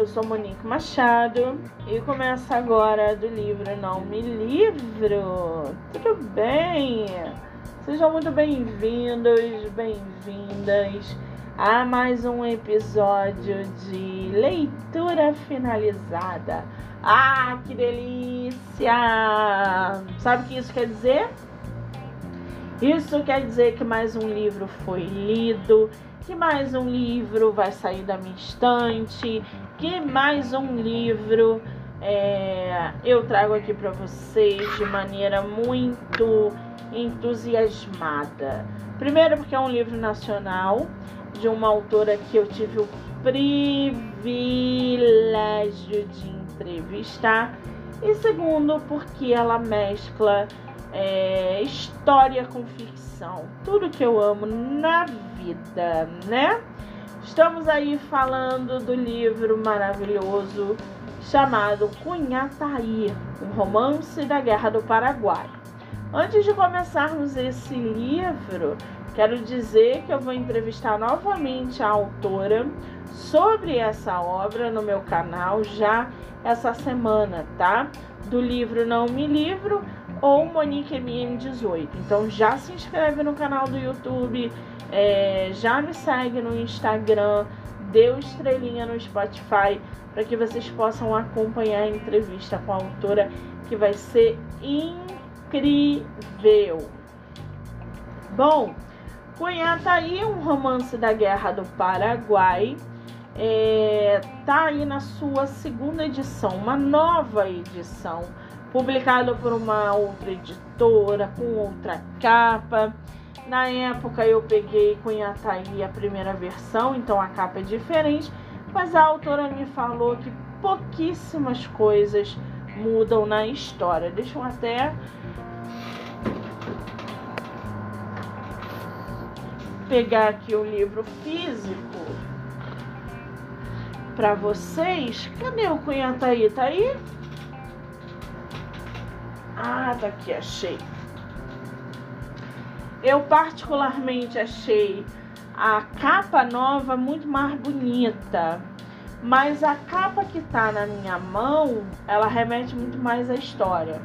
eu sou Monique Machado e começa agora do livro Não Me Livro. Tudo bem? Sejam muito bem-vindos, bem-vindas a mais um episódio de leitura finalizada. Ah, que delícia! Sabe o que isso quer dizer? Isso quer dizer que mais um livro foi lido que mais um livro vai sair da minha estante, que mais um livro é, eu trago aqui para vocês de maneira muito entusiasmada. Primeiro, porque é um livro nacional de uma autora que eu tive o privilégio de entrevistar, e segundo, porque ela mescla é, história com ficção, tudo que eu amo na vida, né? Estamos aí falando do livro maravilhoso chamado Cunhataí, um romance da Guerra do Paraguai. Antes de começarmos esse livro, quero dizer que eu vou entrevistar novamente a autora sobre essa obra no meu canal já essa semana, tá? Do livro Não Me Livro ou Monique MM18. Então já se inscreve no canal do YouTube, é, já me segue no Instagram, deu estrelinha no Spotify para que vocês possam acompanhar a entrevista com a autora que vai ser incrível. Bom, Cunha tá aí um romance da Guerra do Paraguai. É, tá aí na sua segunda edição, uma nova edição publicado por uma outra editora, com outra capa. Na época eu peguei com Yataí a primeira versão, então a capa é diferente, mas a autora me falou que pouquíssimas coisas mudam na história. Deixa eu até pegar aqui o livro físico para vocês. Cadê o Cunhataí? Tá aí? Ah, tá aqui, achei. Eu particularmente achei a capa nova muito mais bonita. Mas a capa que tá na minha mão, ela remete muito mais à história.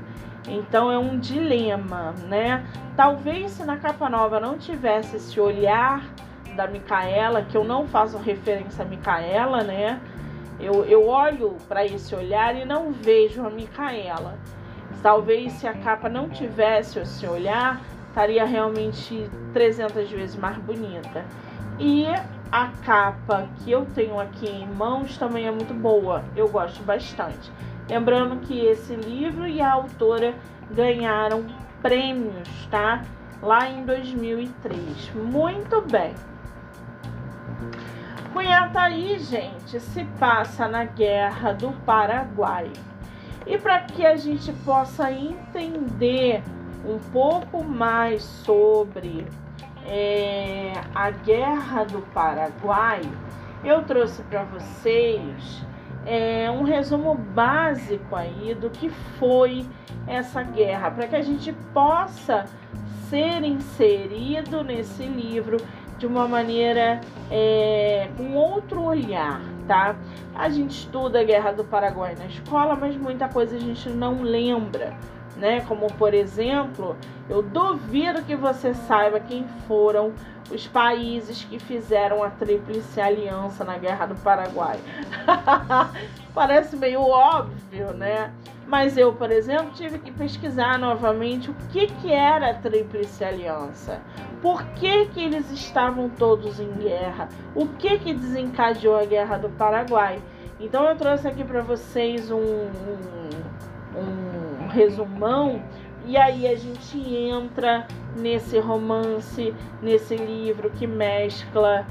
Então é um dilema, né? Talvez se na capa nova não tivesse esse olhar da Micaela, que eu não faço referência a Micaela, né? Eu, eu olho para esse olhar e não vejo a Micaela. Talvez se a capa não tivesse esse olhar, estaria realmente 300 vezes mais bonita. E a capa que eu tenho aqui em mãos também é muito boa, eu gosto bastante. Lembrando que esse livro e a autora ganharam prêmios, tá? Lá em 2003. Muito bem. Cunhataí, gente, se passa na Guerra do Paraguai. E para que a gente possa entender um pouco mais sobre é, a Guerra do Paraguai, eu trouxe para vocês é, um resumo básico aí do que foi essa guerra, para que a gente possa ser inserido nesse livro de uma maneira é, com outro olhar, tá? A gente estuda a Guerra do Paraguai na escola, mas muita coisa a gente não lembra, né? Como por exemplo, eu duvido que você saiba quem foram os países que fizeram a Tríplice Aliança na Guerra do Paraguai. Parece meio óbvio, né? Mas eu, por exemplo, tive que pesquisar novamente o que, que era a Tríplice Aliança. Por que, que eles estavam todos em guerra? O que, que desencadeou a Guerra do Paraguai? Então eu trouxe aqui para vocês um, um, um resumão e aí a gente entra nesse romance, nesse livro que mescla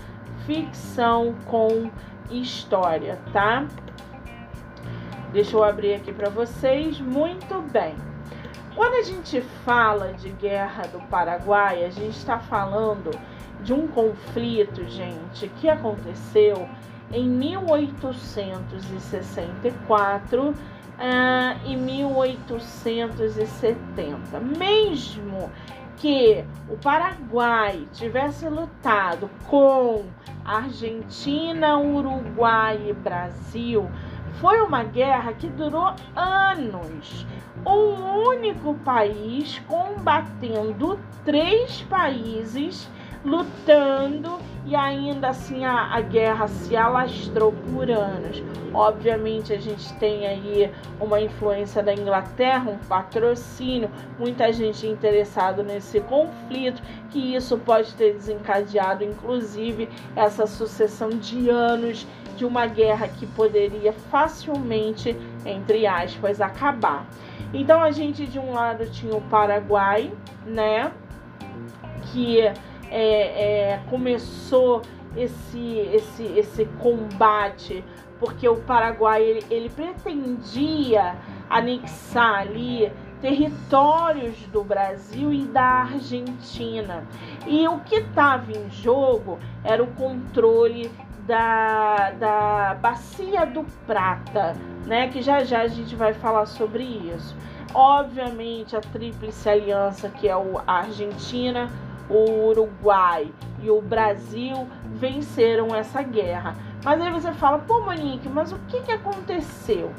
ficção com história, tá? Deixa eu abrir aqui para vocês. Muito bem. Quando a gente fala de guerra do Paraguai, a gente está falando de um conflito, gente, que aconteceu em 1864 uh, e 1870. Mesmo que o Paraguai tivesse lutado com Argentina, Uruguai e Brasil foi uma guerra que durou anos. Um único país combatendo três países lutando e ainda assim a, a, guerra se alastrou por anos. Obviamente a gente tem aí uma influência da Inglaterra, um patrocínio, muita gente interessada nesse conflito, que isso pode ter desencadeado inclusive essa sucessão de anos de uma guerra que poderia facilmente, entre aspas, acabar. Então a gente de um lado tinha o Paraguai, né, que é, é, começou esse, esse, esse combate, porque o Paraguai ele, ele pretendia anexar ali territórios do Brasil e da Argentina. E o que estava em jogo era o controle da, da Bacia do Prata, né? Que já já a gente vai falar sobre isso. Obviamente, a Tríplice Aliança, que é a Argentina, o Uruguai e o Brasil venceram essa guerra. Mas aí você fala, pô, Monique, mas o que, que aconteceu?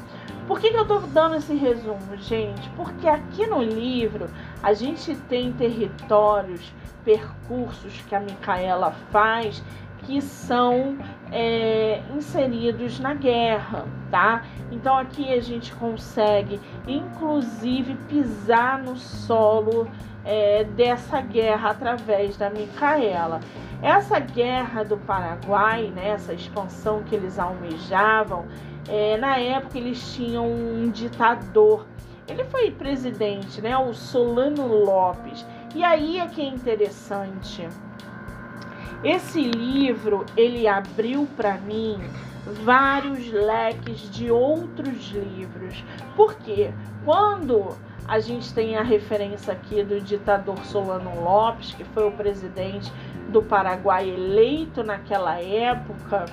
Por que, que eu estou dando esse resumo, gente? Porque aqui no livro a gente tem territórios, percursos que a Micaela faz que são é, inseridos na guerra, tá? Então aqui a gente consegue, inclusive, pisar no solo é, dessa guerra através da Micaela. Essa guerra do Paraguai, né, essa expansão que eles almejavam, é, na época eles tinham um ditador. Ele foi presidente, né, o Solano Lopes. E aí é que é interessante. Esse livro ele abriu para mim vários leques de outros livros. Porque quando a gente tem a referência aqui do ditador Solano Lopes, que foi o presidente do Paraguai eleito naquela época.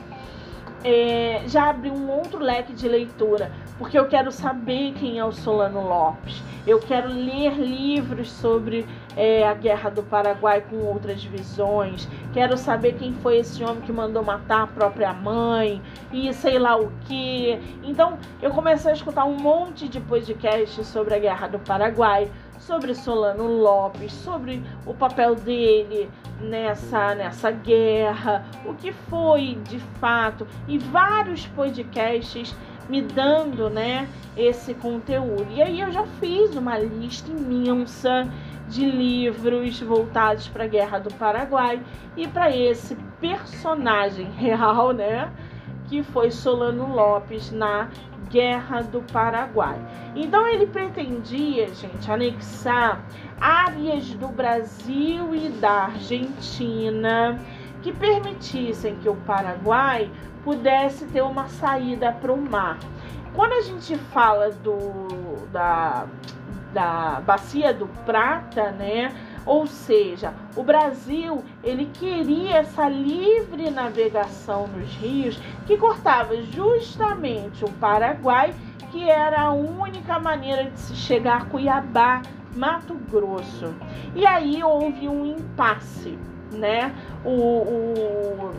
É, já abriu um outro leque de leitura, porque eu quero saber quem é o Solano Lopes. Eu quero ler livros sobre é, a Guerra do Paraguai com outras visões. Quero saber quem foi esse homem que mandou matar a própria mãe e sei lá o que. Então eu comecei a escutar um monte de podcasts sobre a Guerra do Paraguai, sobre Solano Lopes, sobre o papel dele nessa, nessa guerra, o que foi de fato, e vários podcasts me dando né, esse conteúdo. E aí eu já fiz uma lista imensa de livros voltados para a Guerra do Paraguai e para esse personagem real, né, que foi Solano Lopes na Guerra do Paraguai. Então ele pretendia, gente, anexar áreas do Brasil e da Argentina que permitissem que o Paraguai pudesse ter uma saída para o mar. Quando a gente fala do, da, da bacia do Prata, né? Ou seja, o Brasil ele queria essa livre navegação nos rios que cortava justamente o Paraguai, que era a única maneira de se chegar a Cuiabá, Mato Grosso. E aí houve um impasse, né? O, o,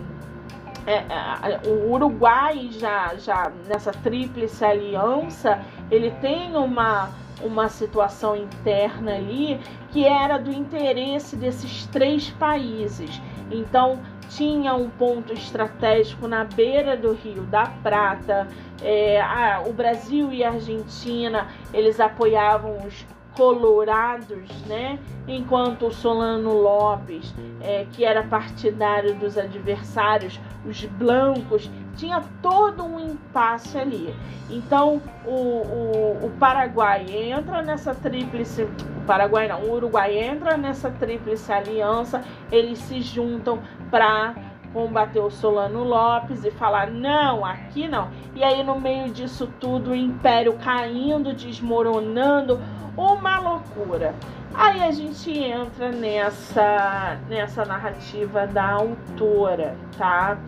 é, é o Uruguai já, já nessa tríplice aliança, ele tem uma uma situação interna ali que era do interesse desses três países. Então, tinha um ponto estratégico na beira do Rio da Prata. É, a, o Brasil e a Argentina eles apoiavam os colorados, né? Enquanto o Solano Lopes, é, que era partidário dos adversários, os blancos, tinha todo um impasse ali. Então o, o, o Paraguai entra nessa tríplice, o Paraguai não, o Uruguai entra nessa tríplice aliança, eles se juntam para combater o Solano Lopes e falar não, aqui não. E aí no meio disso tudo o império caindo, desmoronando, uma loucura. Aí a gente entra nessa nessa narrativa da autora, tá?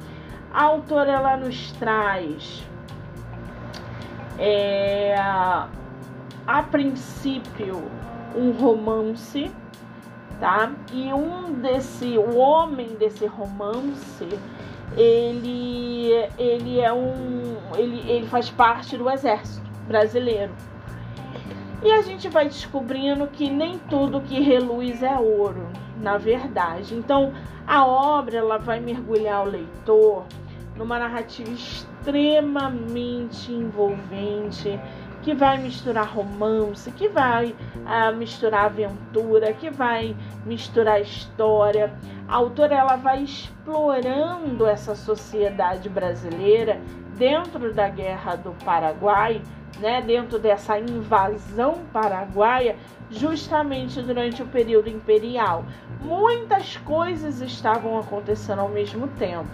A autora ela nos traz é, a princípio um romance, tá? E um desse, o homem desse romance, ele, ele é um. Ele, ele faz parte do exército brasileiro. E a gente vai descobrindo que nem tudo que reluz é ouro, na verdade. Então, a obra ela vai mergulhar o leitor numa narrativa extremamente envolvente, que vai misturar romance, que vai uh, misturar aventura, que vai misturar história. A autora ela vai explorando essa sociedade brasileira dentro da Guerra do Paraguai, né, dentro dessa invasão paraguaia, justamente durante o período imperial. Muitas coisas estavam acontecendo ao mesmo tempo.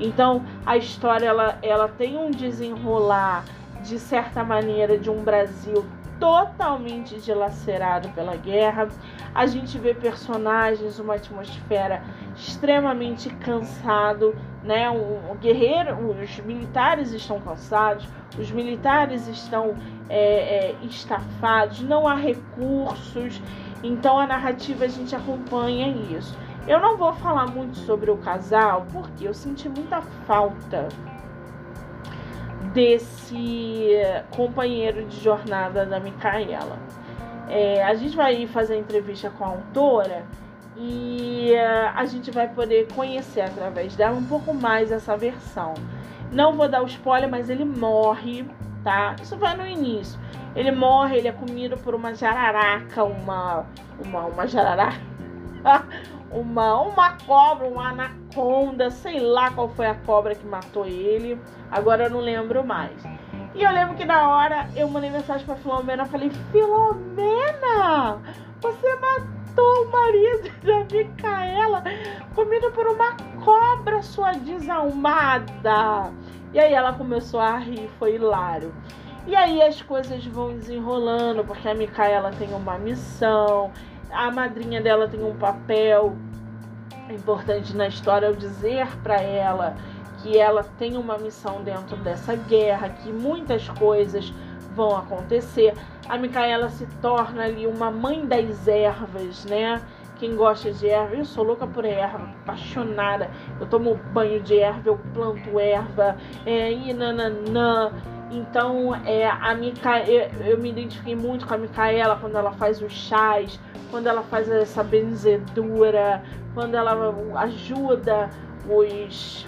Então, a história ela, ela tem um desenrolar de certa maneira, de um Brasil totalmente dilacerado pela guerra. A gente vê personagens, uma atmosfera extremamente cansado, né? O, guerreiro, os militares estão cansados, os militares estão é, é, estafados, não há recursos. Então a narrativa a gente acompanha isso. Eu não vou falar muito sobre o casal porque eu senti muita falta desse companheiro de jornada da Micaela. É, a gente vai fazer entrevista com a autora e uh, a gente vai poder conhecer através dela um pouco mais essa versão. Não vou dar o spoiler, mas ele morre, tá? Isso vai no início. Ele morre, ele é comido por uma jararaca, uma. Uma, uma jararaca. uma, uma cobra, uma anaconda, sei lá qual foi a cobra que matou ele. Agora eu não lembro mais. E eu lembro que na hora eu mandei mensagem pra Filomena, falei, Filomena, você matou o marido da Micaela comido por uma cobra, sua desalmada. E aí ela começou a rir, foi hilário. E aí as coisas vão desenrolando, porque a Micaela tem uma missão, a madrinha dela tem um papel importante na história ao dizer para ela que ela tem uma missão dentro dessa guerra, que muitas coisas vão acontecer. A Micaela se torna ali uma mãe das ervas, né? Quem gosta de erva, eu sou louca por erva, apaixonada. Eu tomo banho de erva, eu planto erva, é, e nananã. Então, é, a Mica... eu, eu me identifiquei muito com a Micaela quando ela faz os chás, quando ela faz essa benzedura, quando ela ajuda os,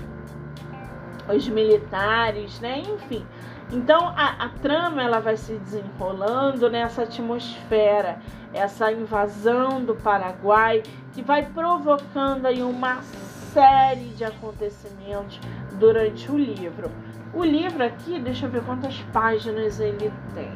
os militares, né? Enfim. Então a, a trama ela vai se desenrolando nessa atmosfera, essa invasão do Paraguai que vai provocando aí uma série de acontecimentos durante o livro. O livro aqui, deixa eu ver quantas páginas ele tem.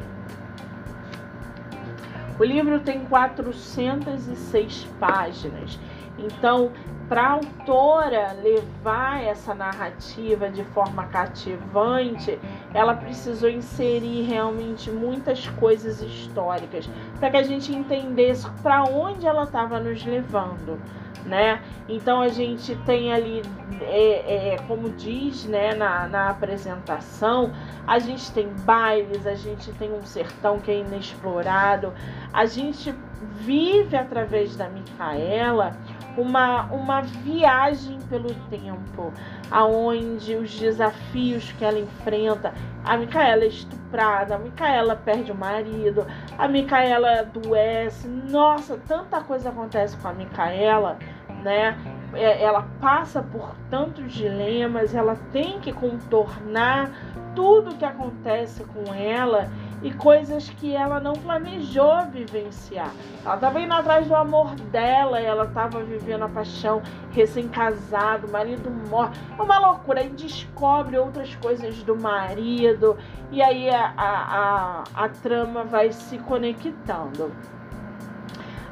O livro tem 406 páginas. Então, para a autora levar essa narrativa de forma cativante, ela precisou inserir realmente muitas coisas históricas para que a gente entendesse para onde ela estava nos levando né? Então a gente tem ali, é, é, como diz né, na, na apresentação, a gente tem bailes, a gente tem um sertão que é inexplorado, a gente vive através da Micaela uma, uma viagem pelo tempo, aonde os desafios que ela enfrenta, a Micaela é estuprada, a Micaela perde o marido, a Micaela adoece, nossa, tanta coisa acontece com a Micaela né? É, ela passa por tantos dilemas, ela tem que contornar tudo que acontece com ela e coisas que ela não planejou vivenciar. Ela estava indo atrás do amor dela, ela estava vivendo a paixão, recém-casado, marido morre. É uma loucura. Aí descobre outras coisas do marido e aí a, a, a, a trama vai se conectando.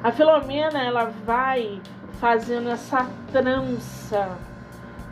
A Filomena ela vai fazendo essa trança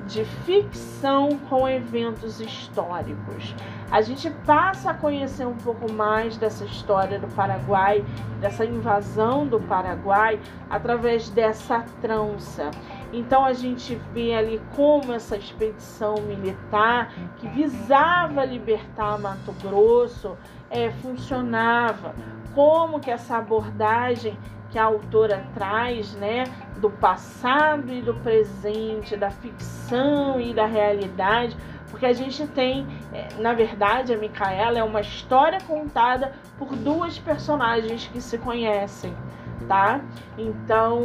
de ficção com eventos históricos. A gente passa a conhecer um pouco mais dessa história do Paraguai, dessa invasão do Paraguai, através dessa trança. Então a gente vê ali como essa expedição militar que visava libertar Mato Grosso é, funcionava, como que essa abordagem que a autora traz, né, do passado e do presente, da ficção e da realidade, porque a gente tem, é, na verdade, a Micaela é uma história contada por duas personagens que se conhecem, tá? Então,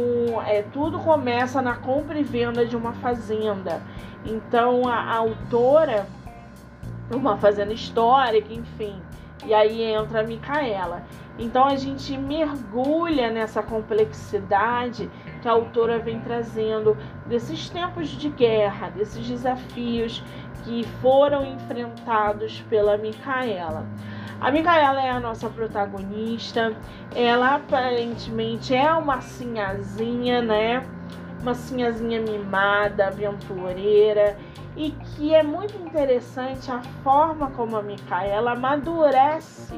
é, tudo começa na compra e venda de uma fazenda. Então, a, a autora, uma fazenda histórica, enfim, e aí entra a Micaela. Então a gente mergulha nessa complexidade que a autora vem trazendo desses tempos de guerra, desses desafios que foram enfrentados pela Micaela. A Micaela é a nossa protagonista. Ela aparentemente é uma sinhazinha, né? Uma sinhazinha mimada, aventureira e que é muito interessante a forma como a Micaela amadurece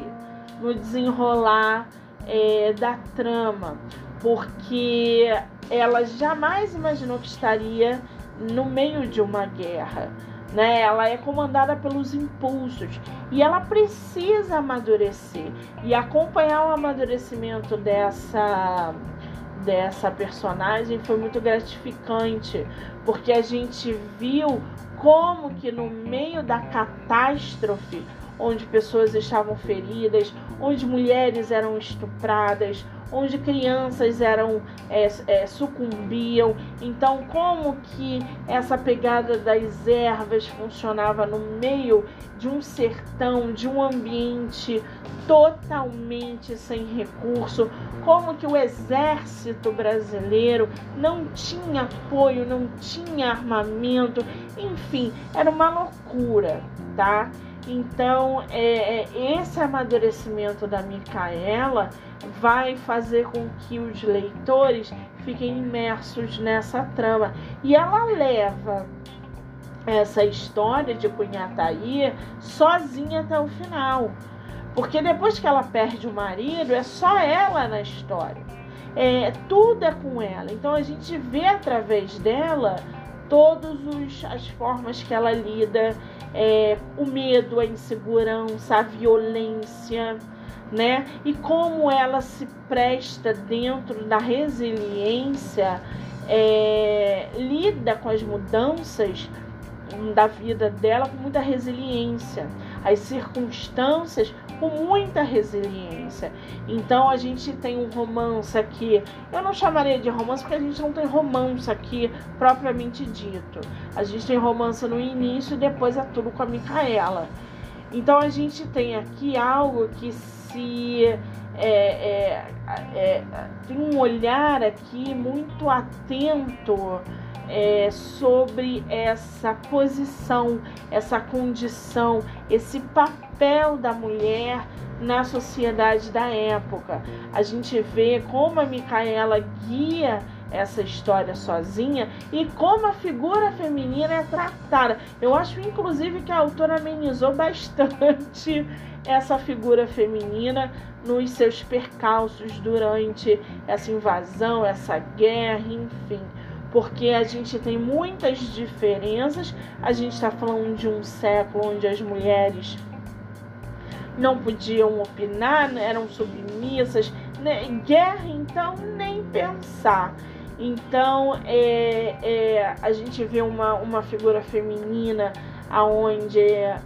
no desenrolar é, da trama, porque ela jamais imaginou que estaria no meio de uma guerra. Né? Ela é comandada pelos impulsos e ela precisa amadurecer e acompanhar o amadurecimento dessa dessa personagem foi muito gratificante, porque a gente viu como que no meio da catástrofe, onde pessoas estavam feridas, onde mulheres eram estupradas, onde crianças eram é, é, sucumbiam. Então, como que essa pegada das ervas funcionava no meio de um sertão, de um ambiente totalmente sem recurso? Como que o exército brasileiro não tinha apoio, não tinha armamento, enfim, era uma loucura, tá? Então, é, é, esse amadurecimento da Micaela vai fazer com que os leitores fiquem imersos nessa trama. E ela leva essa história de Cunhataí sozinha até o final. Porque depois que ela perde o marido, é só ela na história. É, tudo é com ela. Então a gente vê através dela todas as formas que ela lida, é, o medo, a insegurança, a violência, né? E como ela se presta dentro da resiliência, é, lida com as mudanças da vida dela com muita resiliência, as circunstâncias com muita resiliência. Então a gente tem um romance aqui. Eu não chamaria de romance porque a gente não tem romance aqui propriamente dito. A gente tem romance no início e depois é tudo com a Micaela. Então a gente tem aqui algo que se é, é, é, tem um olhar aqui muito atento é, sobre essa posição, essa condição, esse papel da mulher na sociedade da época. A gente vê como a Micaela guia essa história sozinha e como a figura feminina é tratada. Eu acho, inclusive, que a autora amenizou bastante essa figura feminina nos seus percalços durante essa invasão, essa guerra, enfim porque a gente tem muitas diferenças. A gente está falando de um século onde as mulheres não podiam opinar, né, eram submissas. Né? Guerra, então, nem pensar. Então, é, é, a gente vê uma, uma figura feminina aonde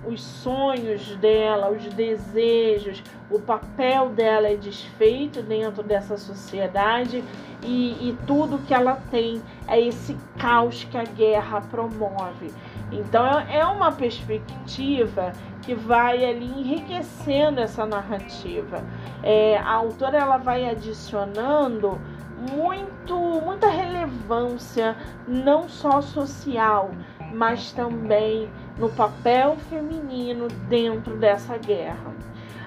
os sonhos dela, os desejos, o papel dela é desfeito dentro dessa sociedade e, e tudo que ela tem é esse caos que a guerra promove. Então é, é uma perspectiva que vai ali enriquecendo essa narrativa. É, a autora ela vai adicionando muito, muita relevância, não só social, mas também no papel feminino dentro dessa guerra.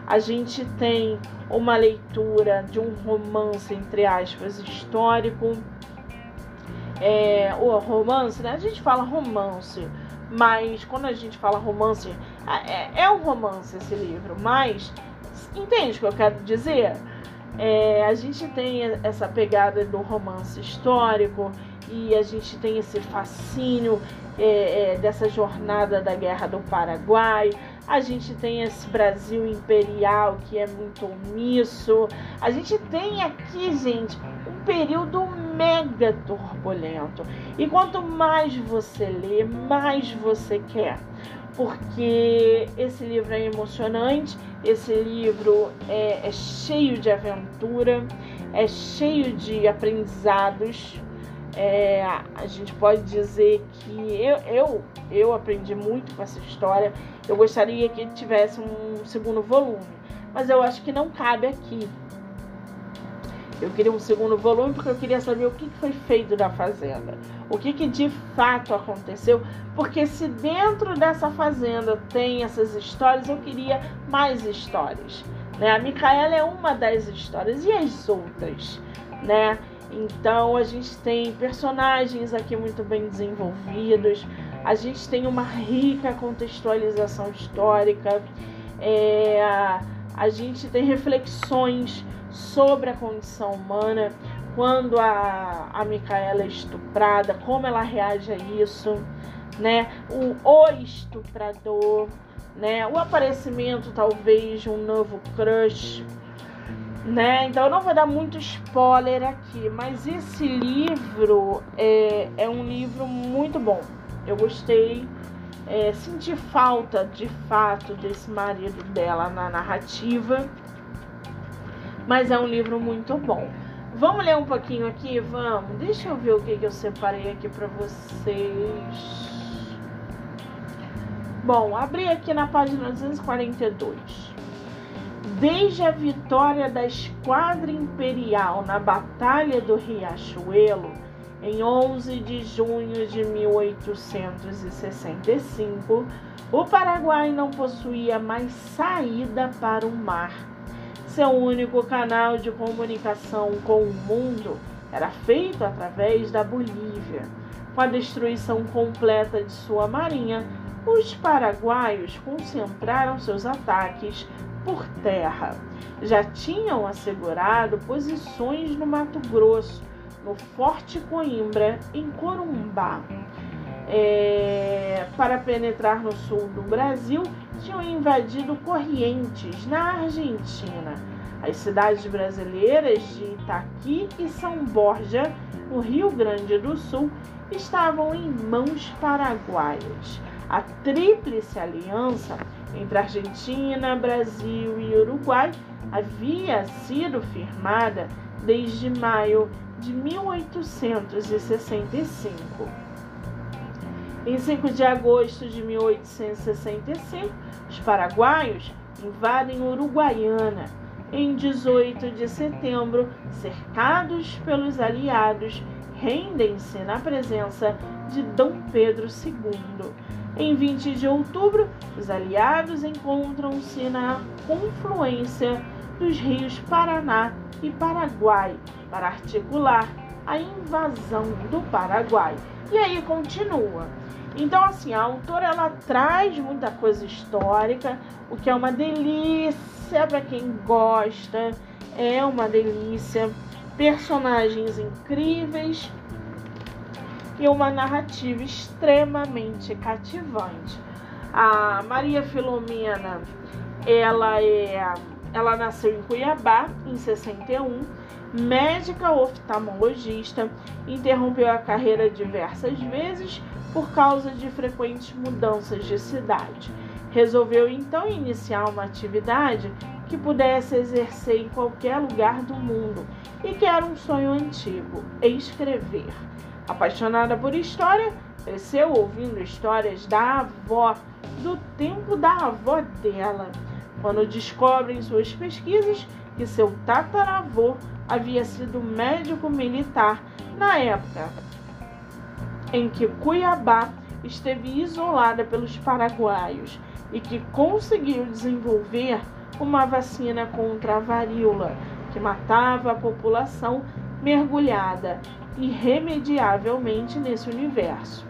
A gente tem uma leitura de um romance, entre aspas, histórico. É, o romance, né? A gente fala romance, mas quando a gente fala romance, é, é um romance esse livro, mas entende o que eu quero dizer? É, a gente tem essa pegada do romance histórico e a gente tem esse fascínio é, é, dessa jornada da Guerra do Paraguai. a gente tem esse Brasil imperial que é muito omisso. A gente tem aqui, gente, um período mega turbulento. E quanto mais você lê, mais você quer. Porque esse livro é emocionante, esse livro é, é cheio de aventura, é cheio de aprendizados. É, a gente pode dizer que eu, eu, eu aprendi muito com essa história. Eu gostaria que tivesse um segundo volume, mas eu acho que não cabe aqui. Eu queria um segundo volume porque eu queria saber o que foi feito da fazenda, o que, que de fato aconteceu, porque se dentro dessa fazenda tem essas histórias, eu queria mais histórias. Né? A Micaela é uma das histórias e as outras, né? Então a gente tem personagens aqui muito bem desenvolvidos, a gente tem uma rica contextualização histórica, é, a gente tem reflexões sobre a condição humana quando a, a Micaela é estuprada, como ela reage a isso, né? O, o estuprador, né? O aparecimento talvez de um novo crush né? Então eu não vou dar muito spoiler aqui, mas esse livro é, é um livro muito bom. Eu gostei, é, senti falta de fato desse marido dela na narrativa, mas é um livro muito bom. Vamos ler um pouquinho aqui? Vamos. Deixa eu ver o que, que eu separei aqui para vocês. Bom, abri aqui na página 242. Desde a vitória da Esquadra Imperial na Batalha do Riachuelo, em 11 de junho de 1865, o Paraguai não possuía mais saída para o mar. Seu único canal de comunicação com o mundo era feito através da Bolívia. Com a destruição completa de sua marinha, os paraguaios concentraram seus ataques por terra. Já tinham assegurado posições no Mato Grosso, no Forte Coimbra, em Corumbá. É, para penetrar no sul do Brasil, tinham invadido Corrientes, na Argentina. As cidades brasileiras de Itaqui e São Borja, no Rio Grande do Sul, estavam em mãos paraguaias. A Tríplice Aliança entre Argentina, Brasil e Uruguai havia sido firmada desde maio de 1865. Em 5 de agosto de 1865, os paraguaios invadem Uruguaiana. Em 18 de setembro, cercados pelos aliados, rendem-se na presença de Dom Pedro II em 20 de outubro, os aliados encontram-se na confluência dos rios Paraná e Paraguai para articular a invasão do Paraguai. E aí continua. Então, assim, a autora ela traz muita coisa histórica, o que é uma delícia para quem gosta, é uma delícia. Personagens incríveis, e uma narrativa extremamente cativante. A Maria Filomena, ela é, ela nasceu em Cuiabá em 61, médica oftalmologista, interrompeu a carreira diversas vezes por causa de frequentes mudanças de cidade. Resolveu então iniciar uma atividade que pudesse exercer em qualquer lugar do mundo e que era um sonho antigo: escrever. Apaixonada por história, cresceu ouvindo histórias da avó, do tempo da avó dela. Quando descobre em suas pesquisas que seu tataravô havia sido médico militar na época em que Cuiabá esteve isolada pelos paraguaios e que conseguiu desenvolver uma vacina contra a varíola que matava a população mergulhada irremediavelmente nesse universo.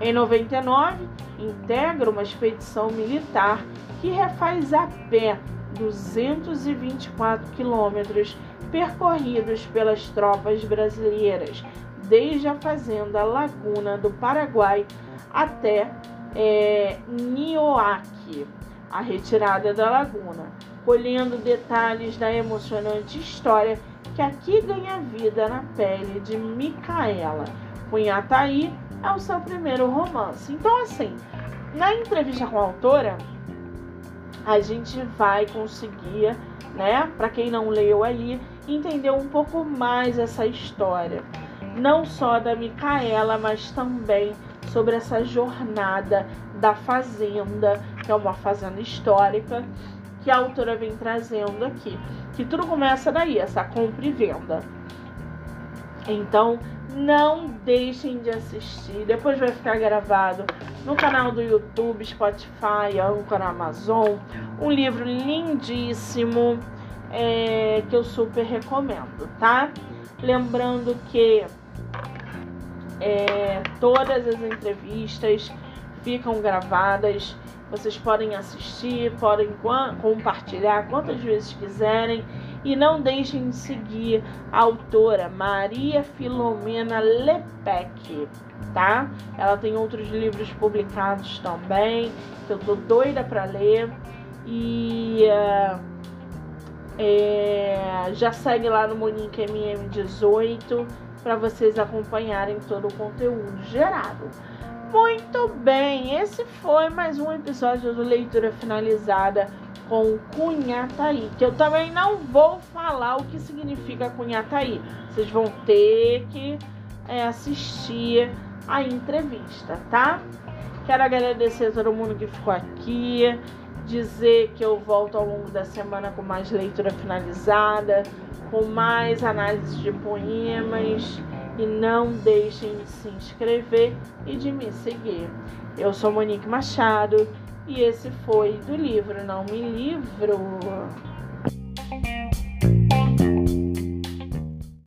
Em 99, integra uma expedição militar que refaz a pé 224 quilômetros percorridos pelas tropas brasileiras, desde a fazenda Laguna do Paraguai até é, Nioaki, A Retirada da Laguna, colhendo detalhes da emocionante história que aqui ganha vida na pele de Micaela. Cunhataí é o seu primeiro romance. Então, assim, na entrevista com a autora, a gente vai conseguir, né, para quem não leu aí, entender um pouco mais essa história. Não só da Micaela, mas também sobre essa jornada da fazenda, que é uma fazenda histórica, que a autora vem trazendo aqui. Que tudo começa daí, essa compra e venda. Então, não deixem de assistir. Depois vai ficar gravado no canal do YouTube, Spotify, Anchor, Amazon. Um livro lindíssimo é, que eu super recomendo, tá? Lembrando que é, todas as entrevistas ficam gravadas. Vocês podem assistir, podem compartilhar quantas vezes quiserem. E não deixem de seguir a autora Maria Filomena Lepec, tá? Ela tem outros livros publicados também, que eu tô doida para ler. E uh, é, já segue lá no Monique MM18 para vocês acompanharem todo o conteúdo gerado. Muito bem, esse foi mais um episódio do Leitura Finalizada com Cunhataí, que eu também não vou falar o que significa Cunhataí. Vocês vão ter que é, assistir a entrevista, tá? Quero agradecer a todo mundo que ficou aqui, dizer que eu volto ao longo da semana com mais leitura finalizada, com mais análise de poemas e não deixem de se inscrever e de me seguir. Eu sou Monique Machado e esse foi do livro Não Me Livro.